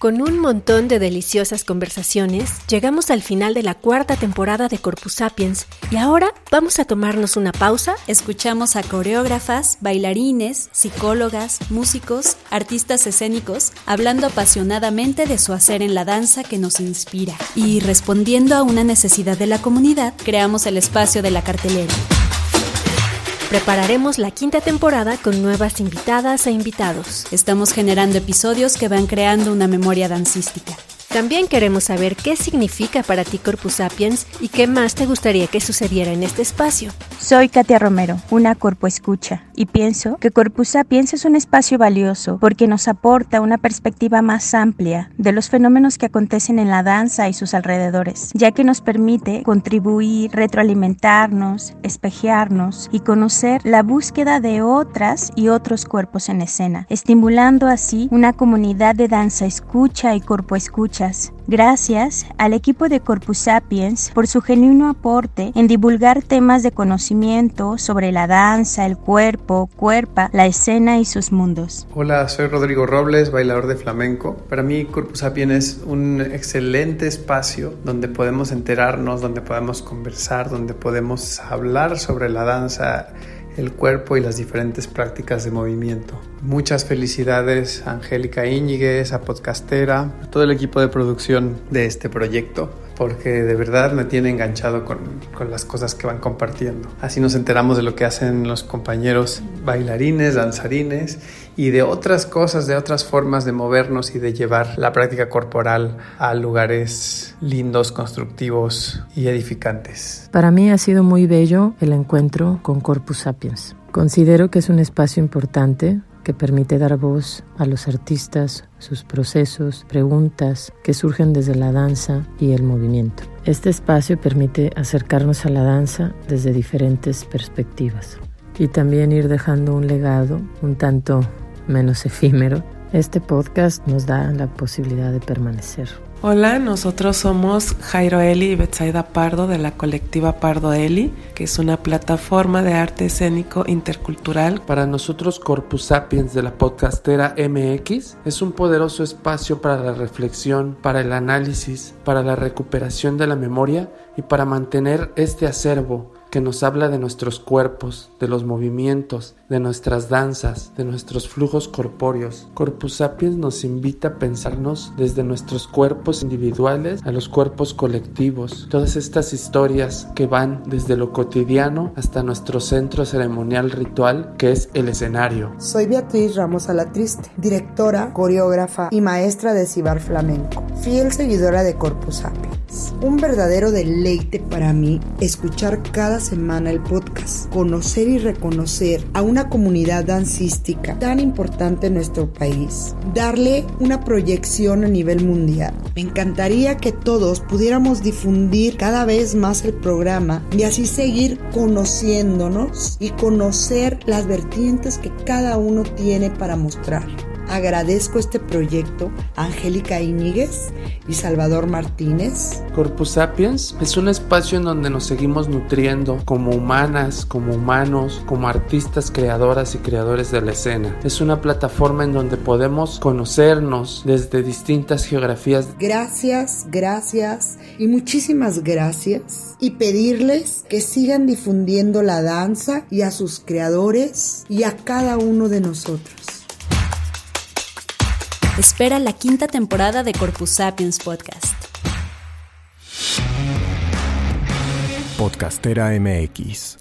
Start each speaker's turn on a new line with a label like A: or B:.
A: Con un montón de deliciosas conversaciones, llegamos al final de la cuarta temporada de Corpus Sapiens y ahora vamos a tomarnos una pausa.
B: Escuchamos a coreógrafas, bailarines, psicólogas, músicos, artistas escénicos, hablando apasionadamente de su hacer en la danza que nos inspira. Y respondiendo a una necesidad de la comunidad, creamos el espacio de la cartelera.
A: Prepararemos la quinta temporada con nuevas invitadas e invitados.
B: Estamos generando episodios que van creando una memoria dancística.
A: También queremos saber qué significa para ti Corpus Sapiens y qué más te gustaría que sucediera en este espacio.
C: Soy Katia Romero, una corpo escucha, y pienso que Corpus Sapiens es un espacio valioso porque nos aporta una perspectiva más amplia de los fenómenos que acontecen en la danza y sus alrededores, ya que nos permite contribuir, retroalimentarnos, espejearnos y conocer la búsqueda de otras y otros cuerpos en escena, estimulando así una comunidad de danza escucha y corpo escucha Gracias al equipo de Corpus Sapiens por su genuino aporte en divulgar temas de conocimiento sobre la danza, el cuerpo, cuerpa, la escena y sus mundos.
D: Hola, soy Rodrigo Robles, bailador de flamenco. Para mí Corpus Sapiens es un excelente espacio donde podemos enterarnos, donde podemos conversar, donde podemos hablar sobre la danza el cuerpo y las diferentes prácticas de movimiento. Muchas felicidades a Angélica Íñiguez, a Podcastera, a todo el equipo de producción de este proyecto, porque de verdad me tiene enganchado con, con, las cosas que van compartiendo. Así nos enteramos de lo que hacen los compañeros bailarines, danzarines y de otras cosas, de otras formas de movernos y de llevar la práctica corporal a lugares lindos, constructivos y edificantes.
E: Para mí ha sido muy bello el encuentro con Corpus Sapiens. Considero que es un espacio importante que permite dar voz a los artistas, sus procesos, preguntas que surgen desde la danza y el movimiento. Este espacio permite acercarnos a la danza desde diferentes perspectivas y también ir dejando un legado un tanto menos efímero. Este podcast nos da la posibilidad de permanecer.
F: Hola, nosotros somos Jairo Eli y Betsaida Pardo de la colectiva Pardo Eli, que es una plataforma de arte escénico intercultural.
G: Para nosotros, Corpus Sapiens de la podcastera MX es un poderoso espacio para la reflexión, para el análisis, para la recuperación de la memoria y para mantener este acervo que nos habla de nuestros cuerpos, de los movimientos, de nuestras danzas, de nuestros flujos corpóreos. Corpus Sapiens nos invita a pensarnos desde nuestros cuerpos individuales a los cuerpos colectivos. Todas estas historias que van desde lo cotidiano hasta nuestro centro ceremonial ritual que es el escenario.
H: Soy Beatriz Ramos Alatriste, directora, coreógrafa y maestra de Cibar Flamenco, fiel seguidora de Corpus Sapiens. Un verdadero deleite para mí escuchar cada semana el podcast, conocer y reconocer a una comunidad dancística tan importante en nuestro país, darle una proyección a nivel mundial. Me encantaría que todos pudiéramos difundir cada vez más el programa y así seguir conociéndonos y conocer las vertientes que cada uno tiene para mostrar. Agradezco este proyecto a Angélica Íñiguez y Salvador Martínez.
G: Corpus Sapiens es un espacio en donde nos seguimos nutriendo como humanas, como humanos, como artistas creadoras y creadores de la escena. Es una plataforma en donde podemos conocernos desde distintas geografías.
H: Gracias, gracias y muchísimas gracias. Y pedirles que sigan difundiendo la danza y a sus creadores y a cada uno de nosotros.
B: Espera la quinta temporada de Corpus Sapiens Podcast.
I: Podcastera MX